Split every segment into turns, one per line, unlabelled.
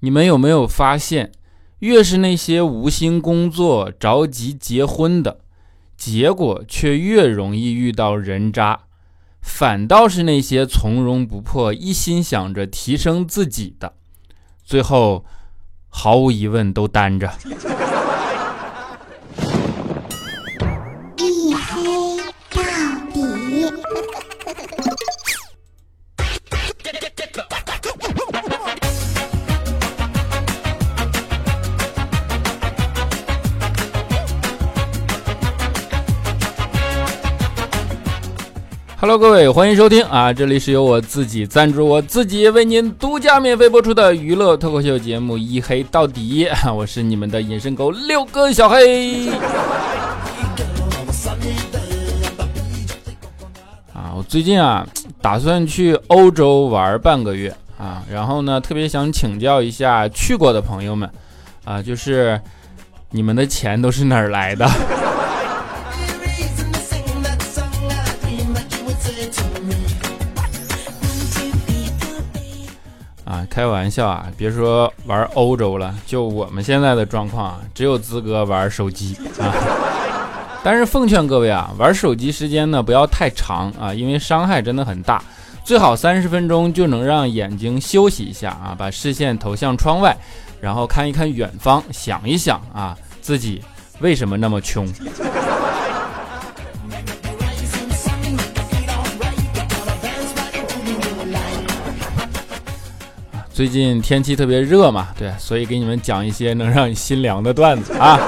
你们有没有发现，越是那些无心工作、着急结婚的，结果却越容易遇到人渣，反倒是那些从容不迫、一心想着提升自己的，最后毫无疑问都单着。Hello，各位，欢迎收听啊！这里是由我自己赞助，我自己为您独家免费播出的娱乐脱口秀节目《一黑到底》，我是你们的隐身狗六哥小黑。啊，我最近啊，打算去欧洲玩半个月啊，然后呢，特别想请教一下去过的朋友们啊，就是你们的钱都是哪儿来的？开玩笑啊！别说玩欧洲了，就我们现在的状况啊，只有资格玩手机啊。但是奉劝各位啊，玩手机时间呢不要太长啊，因为伤害真的很大。最好三十分钟就能让眼睛休息一下啊，把视线投向窗外，然后看一看远方，想一想啊，自己为什么那么穷。最近天气特别热嘛，对，所以给你们讲一些能让你心凉的段子啊。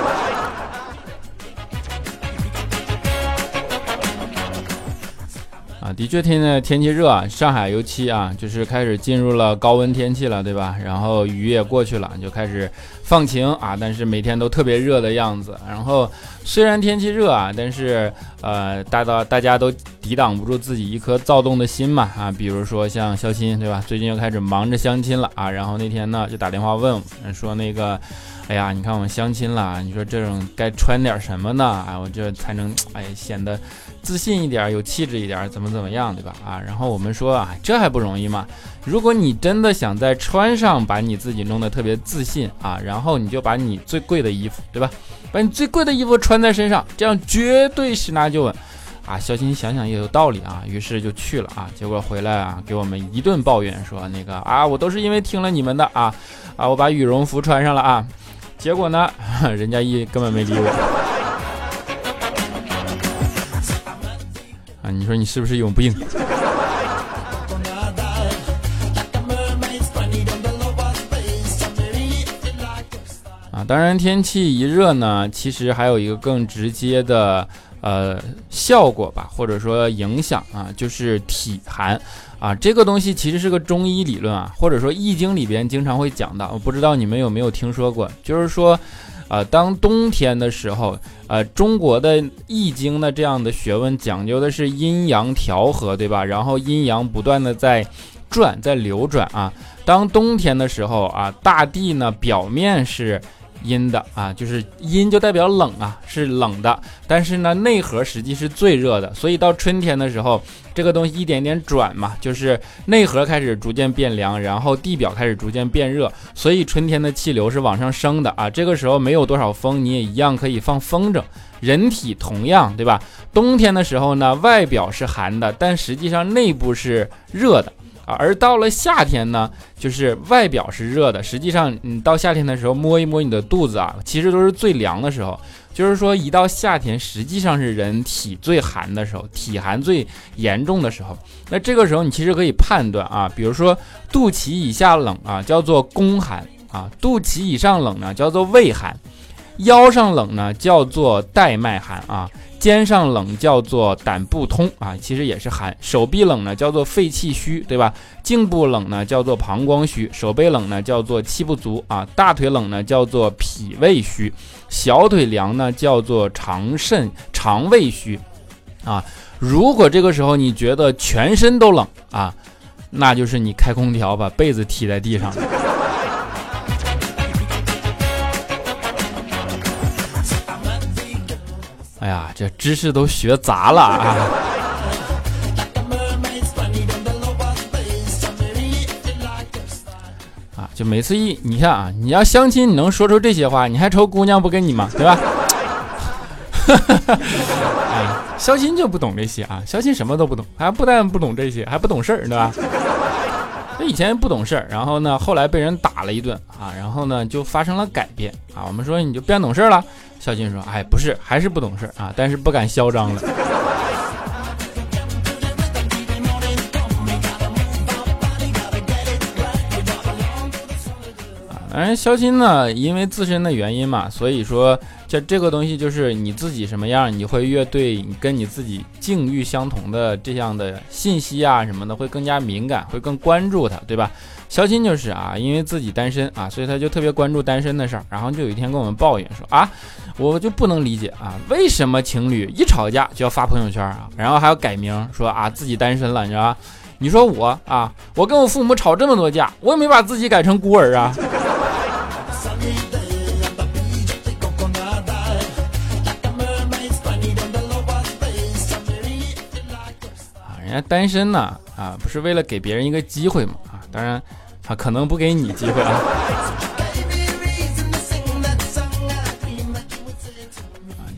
的确，现在天气热啊，上海尤其啊，就是开始进入了高温天气了，对吧？然后雨也过去了，就开始放晴啊，但是每天都特别热的样子。然后虽然天气热啊，但是呃，大到大家都抵挡不住自己一颗躁动的心嘛啊。比如说像肖鑫，对吧？最近又开始忙着相亲了啊。然后那天呢，就打电话问说那个，哎呀，你看我们相亲了，你说这种该穿点什么呢？哎，我这才能哎显得。自信一点，有气质一点，怎么怎么样，对吧？啊，然后我们说啊，这还不容易吗？如果你真的想在穿上把你自己弄得特别自信啊，然后你就把你最贵的衣服，对吧？把你最贵的衣服穿在身上，这样绝对十拿九稳啊！小新想想也有道理啊，于是就去了啊。结果回来啊，给我们一顿抱怨，说那个啊，我都是因为听了你们的啊啊，我把羽绒服穿上了啊，结果呢，人家一根本没理我。啊你说你是不是有病？啊，当然天气一热呢，其实还有一个更直接的呃效果吧，或者说影响啊，就是体寒啊。这个东西其实是个中医理论啊，或者说易经里边经常会讲到，我不知道你们有没有听说过，就是说。呃，当冬天的时候，呃，中国的易经的这样的学问讲究的是阴阳调和，对吧？然后阴阳不断的在转，在流转啊。当冬天的时候啊，大地呢表面是。阴的啊，就是阴就代表冷啊，是冷的。但是呢，内核实际是最热的。所以到春天的时候，这个东西一点点转嘛，就是内核开始逐渐变凉，然后地表开始逐渐变热。所以春天的气流是往上升的啊。这个时候没有多少风，你也一样可以放风筝。人体同样，对吧？冬天的时候呢，外表是寒的，但实际上内部是热的。而到了夏天呢，就是外表是热的，实际上你到夏天的时候摸一摸你的肚子啊，其实都是最凉的时候。就是说，一到夏天，实际上是人体最寒的时候，体寒最严重的时候。那这个时候，你其实可以判断啊，比如说肚脐以下冷啊，叫做宫寒啊；肚脐以上冷呢，叫做胃寒；腰上冷呢，叫做带脉寒啊。肩上冷叫做胆不通啊，其实也是寒；手臂冷呢叫做肺气虚，对吧？颈部冷呢叫做膀胱虚；手背冷呢叫做气不足啊；大腿冷呢叫做脾胃虚；小腿凉呢叫做肠肾肠胃虚啊。如果这个时候你觉得全身都冷啊，那就是你开空调把被子踢在地上了。哎呀，这知识都学杂了啊！啊，就每次一你看啊，你要相亲，你能说出这些话，你还愁姑娘不跟你吗？对吧？啊，肖钦就不懂这些啊，肖钦什么都不懂，还不但不懂这些，还不懂事儿，对吧？以前不懂事儿，然后呢，后来被人打了一顿啊，然后呢就发生了改变啊。我们说你就变懂事了，小金说，哎，不是，还是不懂事啊，但是不敢嚣张了。反正，肖钦呢，因为自身的原因嘛，所以说，这这个东西就是你自己什么样，你会越对跟你自己境遇相同的这样的信息啊什么的，会更加敏感，会更关注它，对吧？肖钦就是啊，因为自己单身啊，所以他就特别关注单身的事儿，然后就有一天跟我们抱怨说啊，我就不能理解啊，为什么情侣一吵架就要发朋友圈啊，然后还要改名说啊自己单身了，你知道吧？你说我啊，我跟我父母吵这么多架，我也没把自己改成孤儿啊。人家单身呢，啊，不是为了给别人一个机会嘛，啊，当然，啊，可能不给你机会 啊。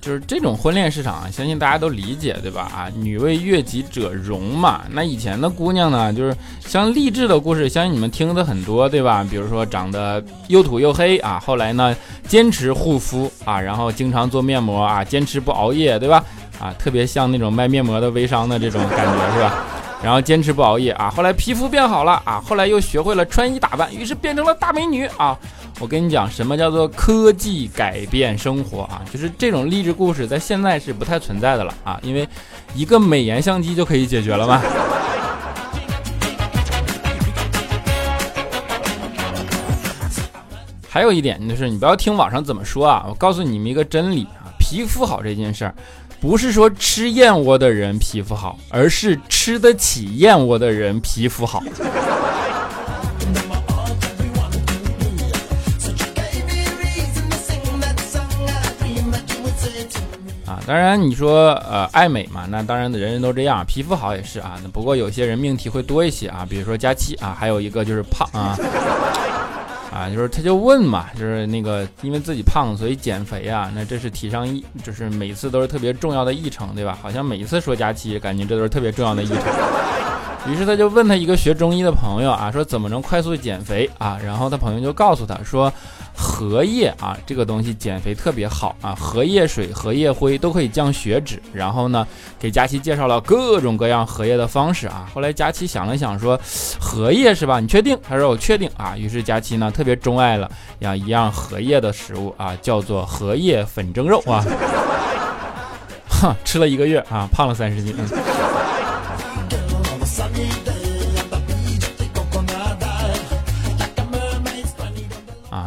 就是这种婚恋市场啊，相信大家都理解，对吧？啊，女为悦己者容嘛。那以前的姑娘呢，就是像励志的故事，相信你们听的很多，对吧？比如说长得又土又黑啊，后来呢坚持护肤啊，然后经常做面膜啊，坚持不熬夜，对吧？啊，特别像那种卖面膜的微商的这种感觉是吧？然后坚持不熬夜啊，后来皮肤变好了啊，后来又学会了穿衣打扮，于是变成了大美女啊！我跟你讲，什么叫做科技改变生活啊？就是这种励志故事在现在是不太存在的了啊，因为一个美颜相机就可以解决了嘛。还有一点就是，你不要听网上怎么说啊，我告诉你们一个真理啊，皮肤好这件事儿。不是说吃燕窝的人皮肤好，而是吃得起燕窝的人皮肤好。啊，当然你说呃爱美嘛，那当然人人都这样，皮肤好也是啊。那不过有些人命题会多一些啊，比如说佳期啊，还有一个就是胖啊。啊，就是他就问嘛，就是那个因为自己胖，所以减肥啊，那这是提上议，就是每次都是特别重要的议程，对吧？好像每一次说假期，感觉这都是特别重要的议程。于是他就问他一个学中医的朋友啊，说怎么能快速减肥啊？然后他朋友就告诉他说。荷叶啊，这个东西减肥特别好啊，荷叶水、荷叶灰都可以降血脂。然后呢，给佳琪介绍了各种各样荷叶的方式啊。后来佳琪想了想说，荷叶是吧？你确定？他说我确定啊。于是佳琪呢特别钟爱了养一样荷叶的食物啊，叫做荷叶粉蒸肉啊。哼，吃了一个月啊，胖了三十斤。嗯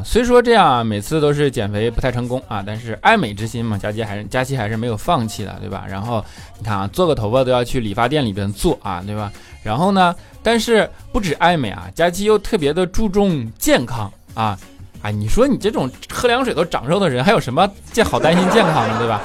虽说这样啊每次都是减肥不太成功啊，但是爱美之心嘛，佳琪还是佳期还是没有放弃的，对吧？然后你看啊，做个头发都要去理发店里边做啊，对吧？然后呢，但是不止爱美啊，佳期又特别的注重健康啊，啊，你说你这种喝凉水都长肉的人，还有什么健好担心健康的，对吧？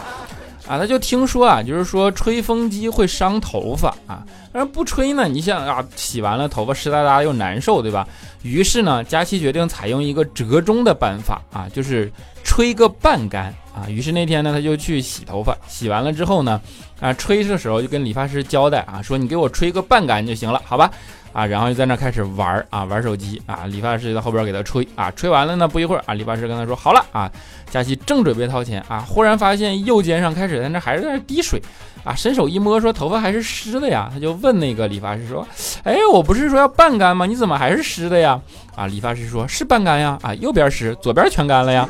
啊，他就听说啊，就是说吹风机会伤头发啊，但是不吹呢，你想啊，洗完了头发湿哒哒又难受，对吧？于是呢，佳琪决定采用一个折中的办法啊，就是吹个半干啊。于是那天呢，他就去洗头发，洗完了之后呢，啊，吹的时候就跟理发师交代啊，说你给我吹个半干就行了，好吧？啊，然后就在那开始玩啊，玩手机啊。理发师在后边给他吹啊，吹完了呢，不一会儿啊，理发师跟他说好了啊。佳琪正准备掏钱啊，忽然发现右肩上开始在那还是在那滴水啊，伸手一摸说头发还是湿的呀，他就问那个理发师说，哎，我不是说要半干吗？你怎么还是湿的呀？啊，理发师说是半干呀，啊，右边湿，左边全干了呀。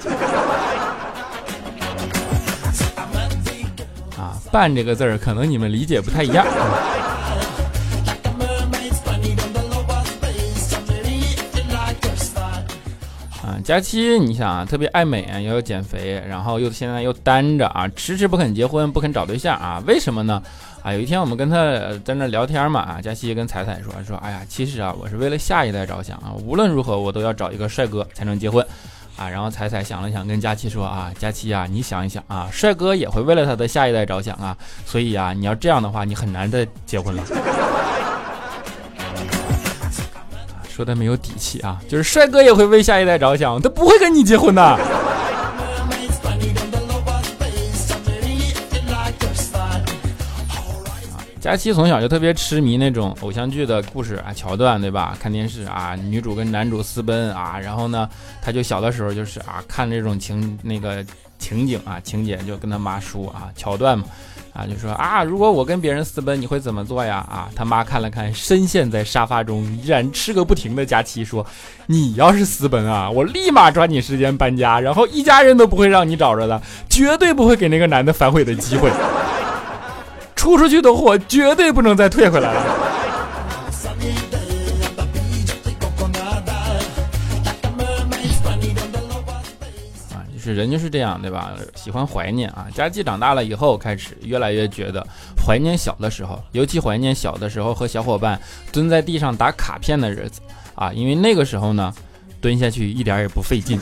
半这个字儿可能你们理解不太一样。啊佳期，你想啊，特别爱美啊，又要减肥，然后又现在又单着啊，迟迟不肯结婚，不肯找对象啊，为什么呢？啊，有一天我们跟他在那聊天嘛，啊，佳期跟彩彩说说，哎呀，其实啊，我是为了下一代着想啊，无论如何我都要找一个帅哥才能结婚啊。然后彩彩想了想，跟佳琪说啊，佳琪啊，你想一想啊，帅哥也会为了他的下一代着想啊，所以啊，你要这样的话，你很难再结婚了。说的没有底气啊，就是帅哥也会为下一代着想，他不会跟你结婚的。佳期从小就特别痴迷那种偶像剧的故事啊桥段，对吧？看电视啊，女主跟男主私奔啊，然后呢，他就小的时候就是啊看这种情那个情景啊情节，就跟他妈说啊桥段嘛，啊就说啊如果我跟别人私奔，你会怎么做呀？啊他妈看了看深陷在沙发中依然吃个不停的佳期，说你要是私奔啊，我立马抓紧时间搬家，然后一家人都不会让你找着的，绝对不会给那个男的反悔的机会。出出去的货绝对不能再退回来了。啊，就是人就是这样，对吧？喜欢怀念啊。佳琪长大了以后，开始越来越觉得怀念小的时候，尤其怀念小的时候和小伙伴蹲在地上打卡片的日子啊，因为那个时候呢，蹲下去一点也不费劲。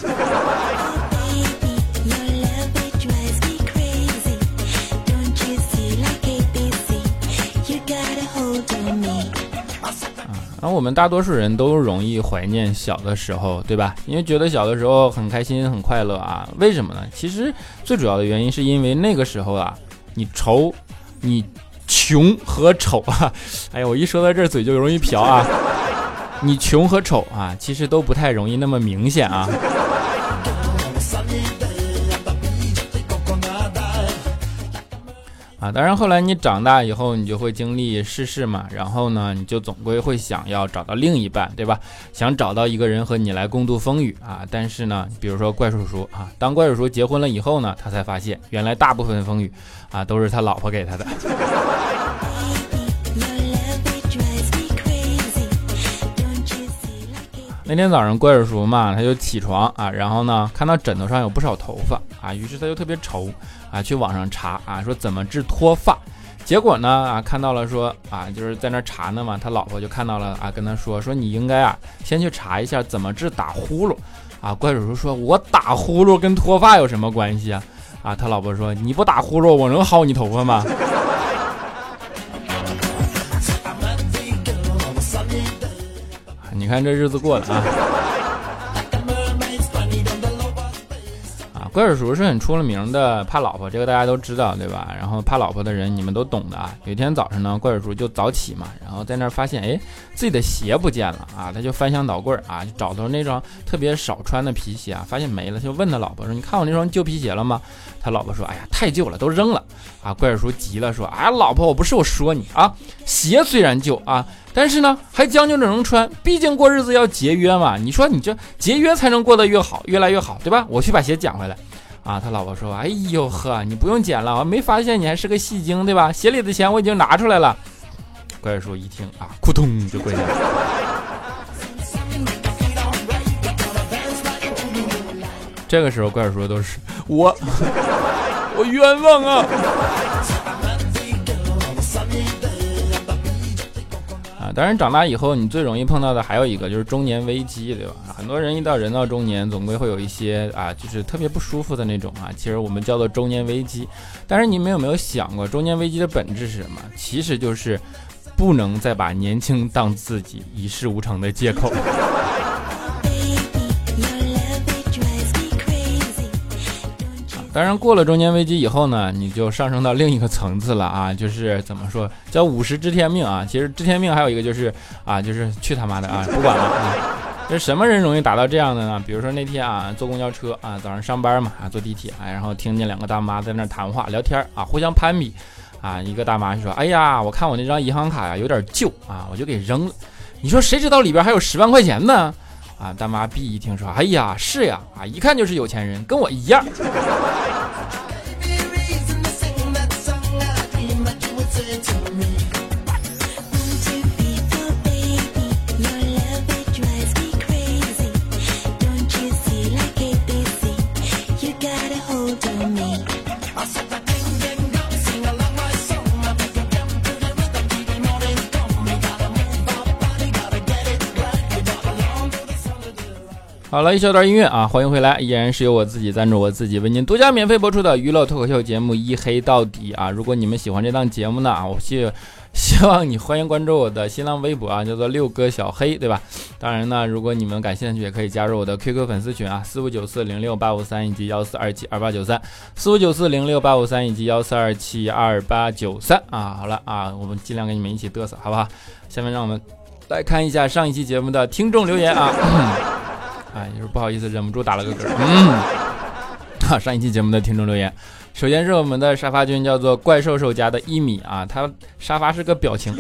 然后我们大多数人都容易怀念小的时候，对吧？因为觉得小的时候很开心、很快乐啊。为什么呢？其实最主要的原因是因为那个时候啊，你愁、你穷和丑啊。哎呀，我一说到这儿嘴就容易瓢啊。你穷和丑啊，其实都不太容易那么明显啊。啊，当然，后来你长大以后，你就会经历世事嘛，然后呢，你就总归会想要找到另一半，对吧？想找到一个人和你来共度风雨啊。但是呢，比如说怪叔叔啊，当怪叔叔结婚了以后呢，他才发现原来大部分风雨啊都是他老婆给他的。那天早上怪叔叔嘛，他就起床啊，然后呢，看到枕头上有不少头发啊，于是他就特别愁。啊，去网上查啊，说怎么治脱发，结果呢啊，看到了说啊，就是在那查呢嘛，他老婆就看到了啊，跟他说说你应该啊，先去查一下怎么治打呼噜，啊，怪叔叔说，我打呼噜跟脱发有什么关系啊？啊，他老婆说，你不打呼噜，我能薅你头发吗？你看这日子过的啊。怪叔叔是很出了名的怕老婆，这个大家都知道，对吧？然后怕老婆的人你们都懂的啊。有一天早上呢，怪叔叔就早起嘛，然后在那儿发现，哎，自己的鞋不见了啊！他就翻箱倒柜啊，就找到那双特别少穿的皮鞋啊，发现没了，就问他老婆说：“你看我那双旧皮鞋了吗？”他老婆说：“哎呀，太旧了，都扔了。”啊，怪叔急了，说：“哎，老婆，我不是我说你啊，鞋虽然旧啊。”但是呢，还将就着能穿，毕竟过日子要节约嘛。你说你这节约才能过得越好，越来越好，对吧？我去把鞋捡回来。啊，他老婆说：“哎呦呵，你不用捡了，我没发现你还是个戏精，对吧？鞋里的钱我已经拿出来了。”怪叔一听啊，扑通就跪下了。这个时候，怪叔都是我，我冤枉啊。啊当然，长大以后，你最容易碰到的还有一个就是中年危机，对吧？很多人一到人到中年，总归会有一些啊，就是特别不舒服的那种啊。其实我们叫做中年危机。但是你们有没有想过，中年危机的本质是什么？其实就是不能再把年轻当自己一事无成的借口。当然，过了中年危机以后呢，你就上升到另一个层次了啊，就是怎么说叫五十知天命啊？其实知天命还有一个就是啊，就是去他妈的啊，不管了啊！这什么人容易达到这样的呢？比如说那天啊，坐公交车啊，早上上班嘛啊，坐地铁啊，然后听见两个大妈在那谈话聊天啊，互相攀比啊，一个大妈就说：“哎呀，我看我那张银行卡呀有点旧啊，我就给扔了。”你说谁知道里边还有十万块钱呢？啊，大妈 B 一听说，哎呀，是呀，啊，一看就是有钱人，跟我一样。好了一小段音乐啊，欢迎回来，依然是由我自己赞助我自己为您独家免费播出的娱乐脱口秀节目《一黑到底》啊。如果你们喜欢这档节目呢啊，我希希望你欢迎关注我的新浪微博啊，叫做六哥小黑，对吧？当然呢，如果你们感兴趣，也可以加入我的 QQ 粉丝群啊，四五九四零六八五三以及幺四二七二八九三，四五九四零六八五三以及幺四二七二八九三啊。好了啊，我们尽量跟你们一起嘚瑟，好不好？下面让我们来看一下上一期节目的听众留言啊。啊，就是不好意思，忍不住打了个嗝。嗯，啊，上一期节目的听众留言。首先是我们的沙发君，叫做怪兽兽家的一米啊，他沙发是个表情，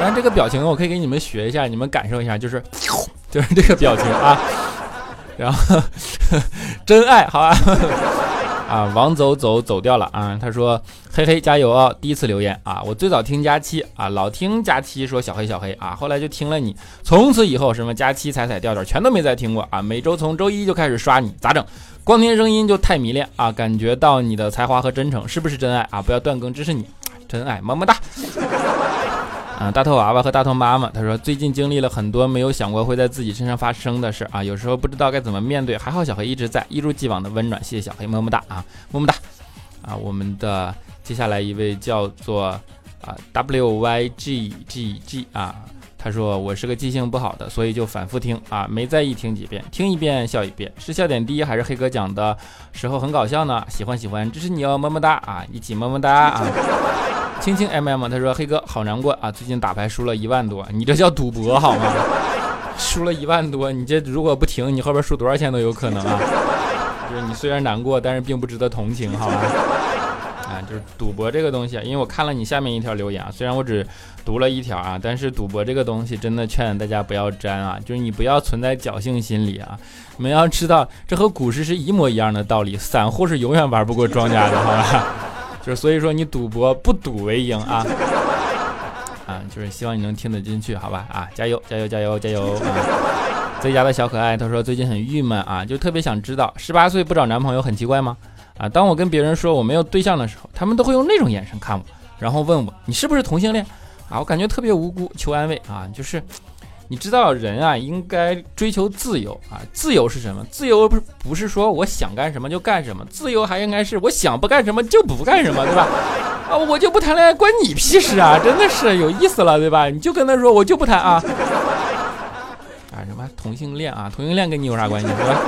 然后这个表情我可以给你们学一下，你们感受一下，就是 就是这个表情啊，然后 真爱好吧，啊王走走走掉了啊，他说嘿嘿加油哦，第一次留言啊，我最早听佳期啊，老听佳期说小黑小黑啊，后来就听了你，从此以后什么佳期彩彩调调全都没再听过啊，每周从周一就开始刷你，咋整？光听声音就太迷恋啊，感觉到你的才华和真诚，是不是真爱啊？不要断更，支持你，真爱，么么哒。啊，大头娃娃和大头妈妈，他说最近经历了很多没有想过会在自己身上发生的事啊，有时候不知道该怎么面对，还好小黑一直在，一如既往的温暖，谢谢小黑，么么哒啊，么么哒。啊，我们的接下来一位叫做啊 W Y G G G 啊。他说我是个记性不好的，所以就反复听啊，没在意听几遍，听一遍笑一遍，是笑点低还是黑哥讲的时候很搞笑呢？喜欢喜欢，支持你哦，么么哒啊，一起么么哒啊！轻轻 M M，他说黑哥好难过啊，最近打牌输了一万多，你这叫赌博好吗？输了一万多，你这如果不停，你后边输多少钱都有可能啊！就是你虽然难过，但是并不值得同情，好吗？啊，就是赌博这个东西啊，因为我看了你下面一条留言啊，虽然我只读了一条啊，但是赌博这个东西真的劝大家不要沾啊，就是你不要存在侥幸心理啊，你们要知道这和股市是一模一样的道理，散户是永远玩不过庄家的，好吧？就是所以说你赌博不赌为赢啊，啊，就是希望你能听得进去，好吧？啊，加油加油加油加油啊！最佳的小可爱他说最近很郁闷啊，就特别想知道十八岁不找男朋友很奇怪吗？啊，当我跟别人说我没有对象的时候，他们都会用那种眼神看我，然后问我你是不是同性恋？啊，我感觉特别无辜，求安慰啊！就是，你知道人啊应该追求自由啊，自由是什么？自由不是不是说我想干什么就干什么，自由还应该是我想不干什么就不干什么，对吧？啊，我就不谈恋爱，关你屁事啊！真的是有意思了，对吧？你就跟他说我就不谈啊，啊什么同性恋啊，同性恋跟你有啥关系，对吧？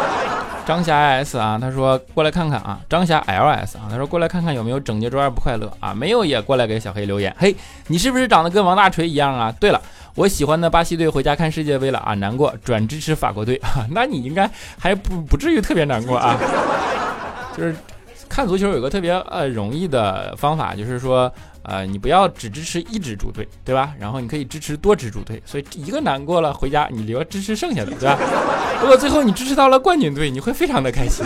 张霞 S 啊，他说过来看看啊。张霞 LS 啊，他说过来看看有没有整洁周二不快乐啊？没有也过来给小黑留言。嘿，你是不是长得跟王大锤一样啊？对了，我喜欢的巴西队回家看世界杯了啊，难过，转支持法国队啊。那你应该还不不至于特别难过啊，就是。看足球有个特别呃容易的方法，就是说，呃，你不要只支持一支主队，对吧？然后你可以支持多支主队，所以一个难过了回家，你留支持剩下的，对吧？如果最后你支持到了冠军队，你会非常的开心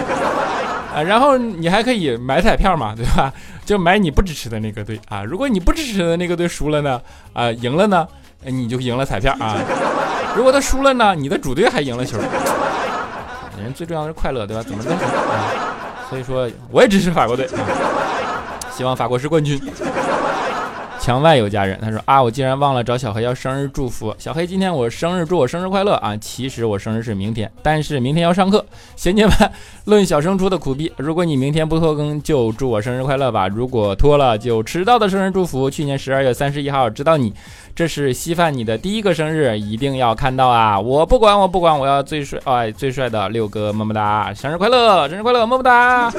啊。然后你还可以买彩票嘛，对吧？就买你不支持的那个队啊。如果你不支持的那个队输了呢，啊，赢了呢，你就赢了彩票啊。如果他输了呢，你的主队还赢了球。人最重要的是快乐，对吧？怎么都行啊。所以说，我也支持法国队啊，希望法国是冠军。墙外有家人，他说啊，我竟然忘了找小黑要生日祝福。小黑，今天我生日，祝我生日快乐啊！其实我生日是明天，但是明天要上课。衔接完论小升初的苦逼，如果你明天不拖更，就祝我生日快乐吧。如果拖了，就迟到的生日祝福。去年十二月三十一号，知道你，这是稀饭你的第一个生日，一定要看到啊！我不管，我不管，我要最帅，哎，最帅的六哥，么么哒！生日快乐，生日快乐，么么哒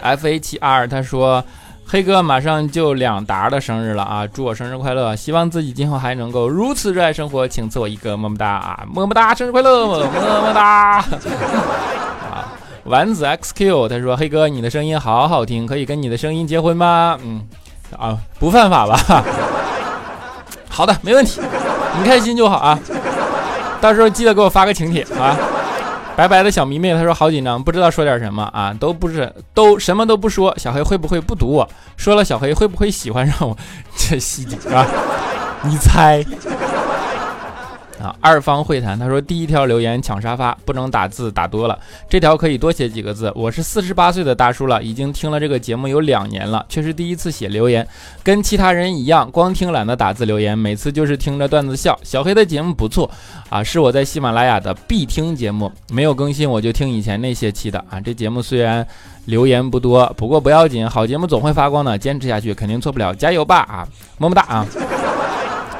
！F H R 他说。黑哥马上就两达的生日了啊！祝我生日快乐！希望自己今后还能够如此热爱生活，请赐我一个么么哒啊！么么哒，生日快乐，么么哒！啊，丸子 XQ 他说：“黑哥，你的声音好好听，可以跟你的声音结婚吗？”嗯，啊，不犯法吧？好的，没问题，你开心就好啊！到时候记得给我发个请帖啊！白白的小迷妹，她说好紧张，不知道说点什么啊，都不是，都什么都不说。小黑会不会不读我？说了，小黑会不会喜欢上我？这细节啊，你猜 啊，二方会谈，他说第一条留言抢沙发，不能打字打多了，这条可以多写几个字。我是四十八岁的大叔了，已经听了这个节目有两年了，却是第一次写留言，跟其他人一样，光听懒得打字留言，每次就是听着段子笑。小黑的节目不错啊，是我在喜马拉雅的必听节目，没有更新我就听以前那些期的啊。这节目虽然留言不多，不过不要紧，好节目总会发光的，坚持下去肯定错不了，加油吧啊，么么哒啊。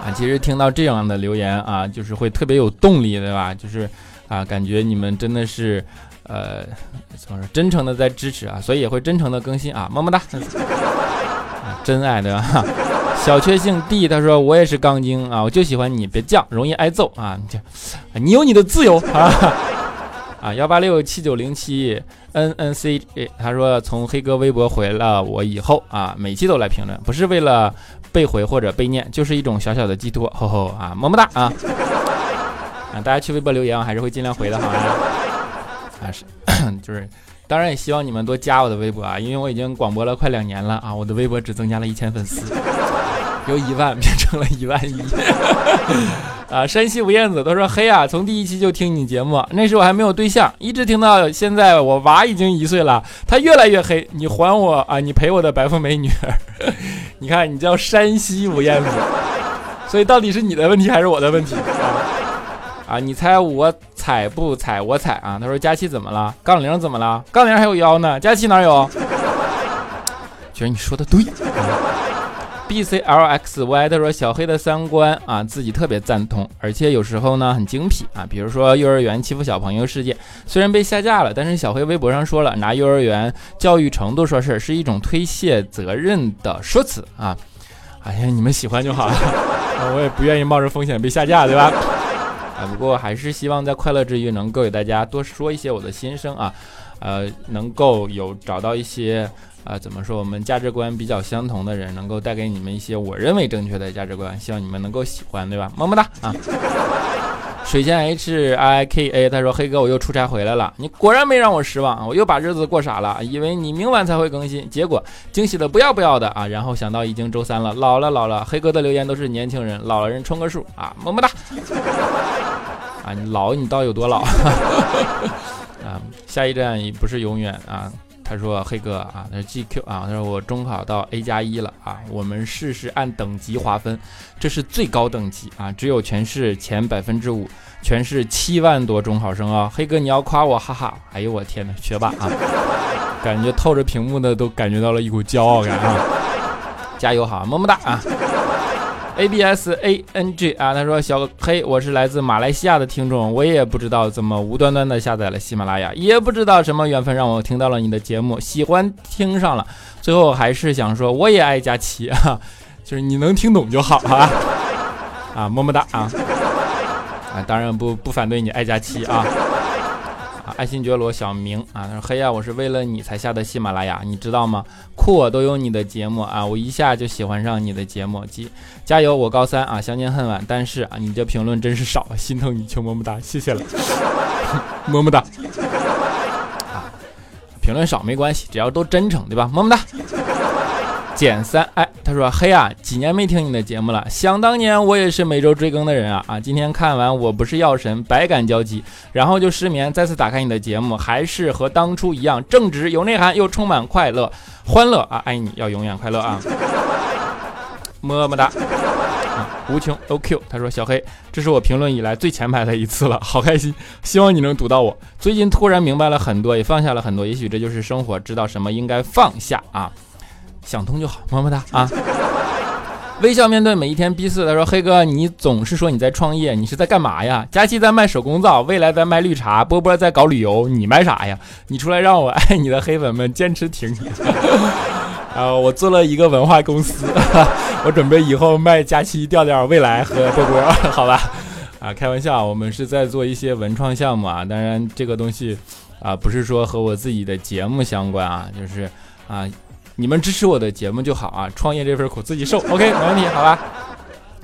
啊，其实听到这样的留言啊，就是会特别有动力，对吧？就是啊，感觉你们真的是，呃，怎么说，真诚的在支持啊，所以也会真诚的更新啊，么么哒，真爱对吧？小确幸 D 他说我也是杠精啊，我就喜欢你，别犟，容易挨揍啊，你有你的自由啊，啊，幺八六七九零七 N N C，他说从黑哥微博回了我以后啊，每期都来评论，不是为了。被回或者被念，就是一种小小的寄托。吼吼啊，么么哒啊！啊，大家去微博留言，我还是会尽量回的，好吗？啊是，就是，当然也希望你们多加我的微博啊，因为我已经广播了快两年了啊，我的微博只增加了一千粉丝，由一万变成了一万一。啊，山西吴燕子都说黑啊，从第一期就听你节目，那时我还没有对象，一直听到现在，我娃已经一岁了，他越来越黑，你还我啊，你陪我的白富美女儿，你看你叫山西吴燕子，所以到底是你的问题还是我的问题啊？啊，你猜我踩不踩我踩啊？他说佳琪怎么了？杠铃怎么了？杠铃还有腰呢，佳琪哪有？觉得你说的对。C L X Y 他说小黑的三观啊自己特别赞同，而且有时候呢很精辟啊，比如说幼儿园欺负小朋友事件，虽然被下架了，但是小黑微博上说了，拿幼儿园教育程度说事儿是一种推卸责任的说辞啊。哎呀，你们喜欢就好了，我也不愿意冒着风险被下架，对吧？啊，不过还是希望在快乐之余能够给大家多说一些我的心声啊，呃，能够有找到一些。啊，怎么说？我们价值观比较相同的人，能够带给你们一些我认为正确的价值观，希望你们能够喜欢，对吧？么么哒啊！水仙 H I K A 他说：“黑哥，我又出差回来了，你果然没让我失望，我又把日子过傻了，以为你明晚才会更新，结果惊喜的不要不要的啊！然后想到已经周三了，老了老了，黑哥的留言都是年轻人，老了人充个数啊，么么哒！啊，你老你到底有多老？下一站不是永远啊。”他说：“黑哥啊，他说 GQ 啊，他说我中考到 A 加一了啊，我们市是按等级划分，这是最高等级啊，只有全市前百分之五，全市七万多中考生啊，黑哥你要夸我，哈哈，哎呦我天呐，学霸啊，感觉透着屏幕的都感觉到了一股骄傲感啊，加油哈，么么哒啊。” A B S A N G 啊，他说小黑，我是来自马来西亚的听众，我也不知道怎么无端端的下载了喜马拉雅，也不知道什么缘分让我听到了你的节目，喜欢听上了，最后还是想说我也爱佳琪啊，就是你能听懂就好啊，啊么么哒啊，啊当然不不反对你爱佳琪啊。爱新觉罗小明啊，他说：“黑呀，我是为了你才下的喜马拉雅，你知道吗？酷我都有你的节目啊，我一下就喜欢上你的节目。加加油，我高三啊，相见恨晚。但是啊，你这评论真是少，心疼你，求么么哒，谢谢了，么么哒。啊，评论少没关系，只要都真诚，对吧？么么哒。”减三哎，他说黑啊，几年没听你的节目了。想当年我也是每周追更的人啊啊！今天看完《我不是药神》，百感交集，然后就失眠。再次打开你的节目，还是和当初一样正直、有内涵又充满快乐、欢乐啊！爱你要永远快乐啊！么么哒。无穷 OQ，他说小黑，这是我评论以来最前排的一次了，好开心，希望你能读到我。最近突然明白了很多，也放下了很多，也许这就是生活，知道什么应该放下啊。想通就好，么么哒啊！微笑面对每一天逼四。他说：“黑哥，你总是说你在创业，你是在干嘛呀？佳期在卖手工皂，未来在卖绿茶，波波在搞旅游，你卖啥呀？你出来让我爱 你的黑粉们坚持挺你。啊，我做了一个文化公司，我准备以后卖佳期、调调、未来和波波，好吧？啊，开玩笑，我们是在做一些文创项目啊。当然，这个东西啊，不是说和我自己的节目相关啊，就是啊。”你们支持我的节目就好啊！创业这份苦自己受，OK，没问题，好吧？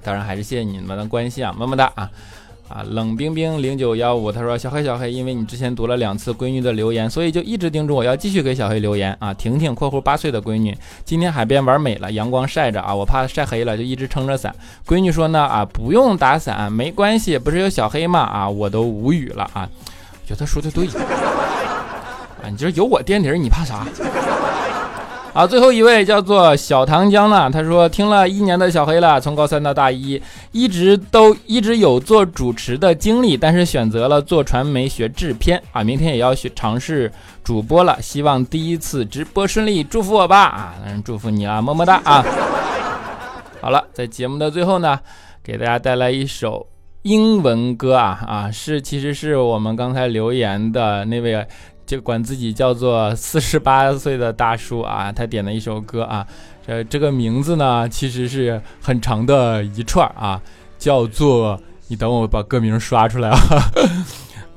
当然还是谢谢你们的关心啊，么么哒啊！啊，冷冰冰零九幺五，他说小黑小黑，因为你之前读了两次闺女的留言，所以就一直叮嘱我要继续给小黑留言啊。婷婷（括弧八岁的闺女）今天海边玩美了，阳光晒着啊，我怕晒黑了，就一直撑着伞。闺女说呢啊，不用打伞，没关系，不是有小黑吗？啊，我都无语了啊，觉得他说的对啊，你这有我垫底，你怕啥？好，最后一位叫做小糖浆呢。他说听了一年的小黑了，从高三到大一，一直都一直有做主持的经历，但是选择了做传媒学制片啊。明天也要学尝试主播了，希望第一次直播顺利，祝福我吧啊！嗯，祝福你啊，么么哒啊！好了，在节目的最后呢，给大家带来一首英文歌啊啊，是其实是我们刚才留言的那位。就管自己叫做四十八岁的大叔啊，他点了一首歌啊，这这个名字呢，其实是很长的一串啊，叫做你等我把歌名刷出来啊，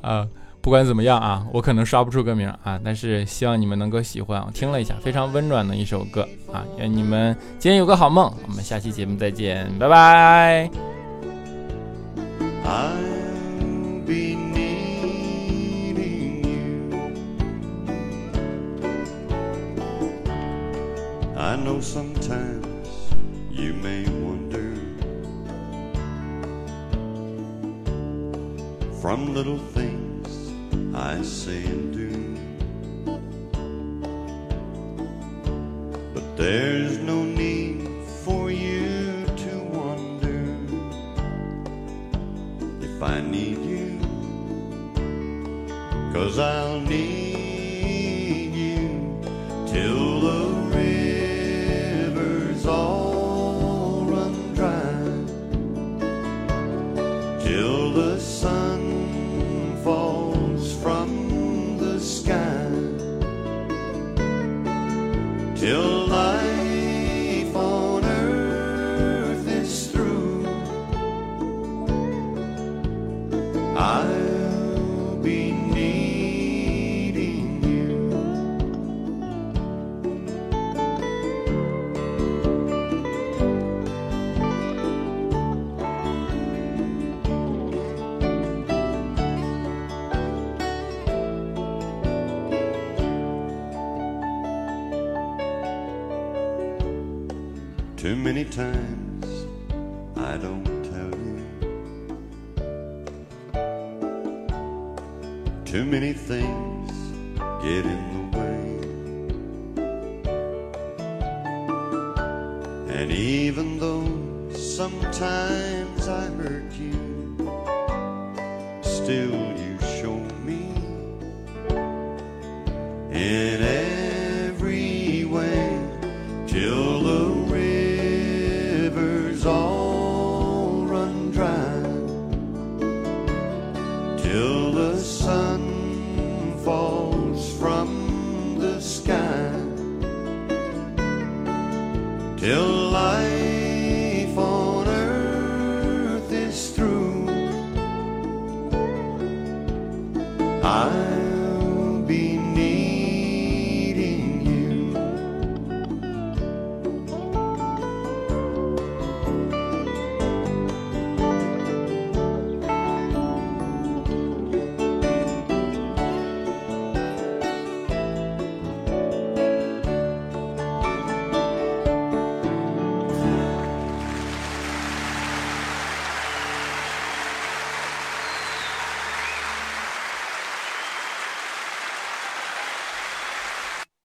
啊，不管怎么样啊，我可能刷不出歌名啊，但是希望你们能够喜欢。我听了一下，非常温暖的一首歌啊，愿你们今天有个好梦。我们下期节目再见，拜拜。
I know sometimes you may wonder from little things I say and do. But there's no need for you to wonder if I need you, cause I'll need time.